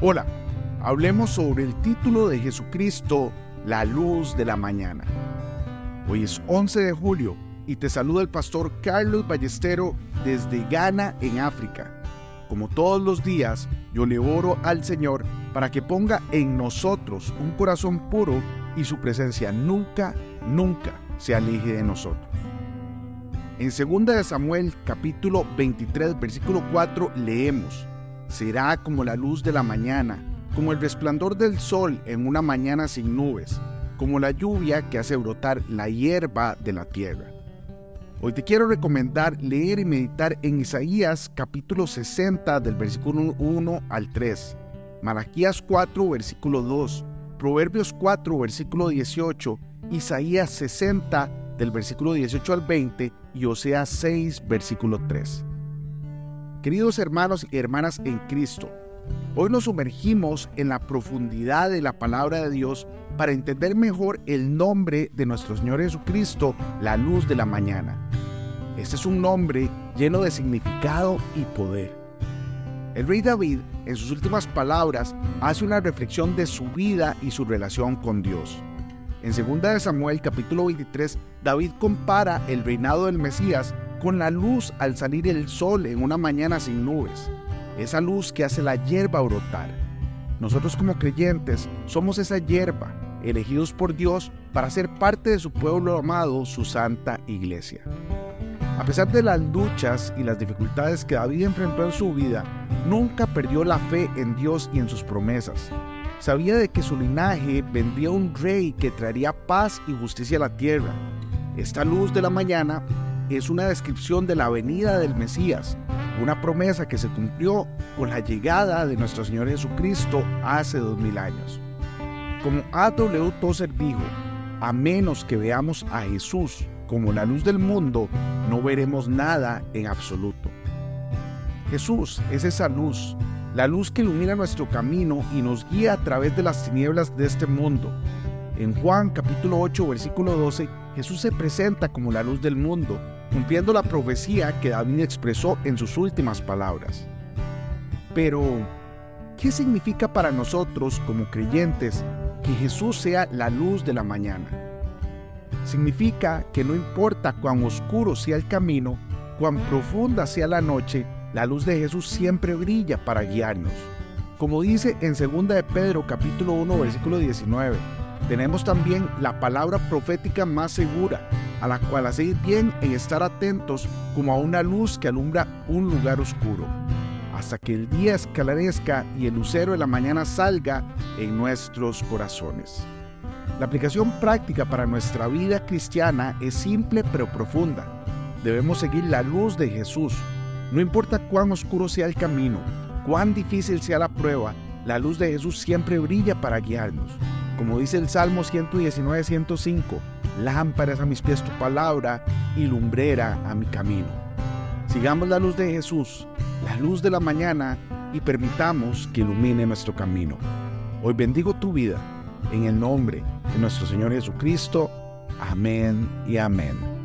Hola, hablemos sobre el título de Jesucristo, la luz de la mañana. Hoy es 11 de julio y te saluda el pastor Carlos Ballestero desde Ghana, en África. Como todos los días, yo le oro al Señor para que ponga en nosotros un corazón puro y su presencia nunca, nunca se aleje de nosotros. En 2 de Samuel capítulo 23 versículo 4 leemos, será como la luz de la mañana, como el resplandor del sol en una mañana sin nubes, como la lluvia que hace brotar la hierba de la tierra. Hoy te quiero recomendar leer y meditar en Isaías capítulo 60 del versículo 1 al 3, Malaquías 4 versículo 2, Proverbios 4 versículo 18, Isaías 60 del versículo 18 al 20 y Oseas 6 versículo 3. Queridos hermanos y hermanas en Cristo, hoy nos sumergimos en la profundidad de la palabra de Dios para entender mejor el nombre de nuestro Señor Jesucristo, la luz de la mañana. Este es un nombre lleno de significado y poder. El rey David, en sus últimas palabras, hace una reflexión de su vida y su relación con Dios. En 2 Samuel capítulo 23, David compara el reinado del Mesías con la luz al salir el sol en una mañana sin nubes, esa luz que hace la hierba brotar. Nosotros como creyentes somos esa hierba, elegidos por Dios para ser parte de su pueblo amado, su santa iglesia. A pesar de las luchas y las dificultades que David enfrentó en su vida, nunca perdió la fe en Dios y en sus promesas. Sabía de que su linaje vendría un rey que traería paz y justicia a la tierra. Esta luz de la mañana es una descripción de la venida del Mesías, una promesa que se cumplió con la llegada de nuestro Señor Jesucristo hace dos mil años. Como A.W. Tozer dijo, a menos que veamos a Jesús como la luz del mundo, no veremos nada en absoluto. Jesús es esa luz, la luz que ilumina nuestro camino y nos guía a través de las tinieblas de este mundo. En Juan capítulo 8 versículo 12, Jesús se presenta como la luz del mundo cumpliendo la profecía que David expresó en sus últimas palabras. Pero, ¿qué significa para nosotros como creyentes que Jesús sea la luz de la mañana? Significa que no importa cuán oscuro sea el camino, cuán profunda sea la noche, la luz de Jesús siempre brilla para guiarnos. Como dice en 2 de Pedro capítulo 1 versículo 19, tenemos también la palabra profética más segura, a la cual hacéis bien en estar atentos como a una luz que alumbra un lugar oscuro, hasta que el día esclarezca y el lucero de la mañana salga en nuestros corazones. La aplicación práctica para nuestra vida cristiana es simple pero profunda. Debemos seguir la luz de Jesús. No importa cuán oscuro sea el camino, cuán difícil sea la prueba, la luz de Jesús siempre brilla para guiarnos. Como dice el Salmo 119, 105, lámparas a mis pies tu palabra y lumbrera a mi camino. Sigamos la luz de Jesús, la luz de la mañana y permitamos que ilumine nuestro camino. Hoy bendigo tu vida en el nombre de nuestro Señor Jesucristo. Amén y amén.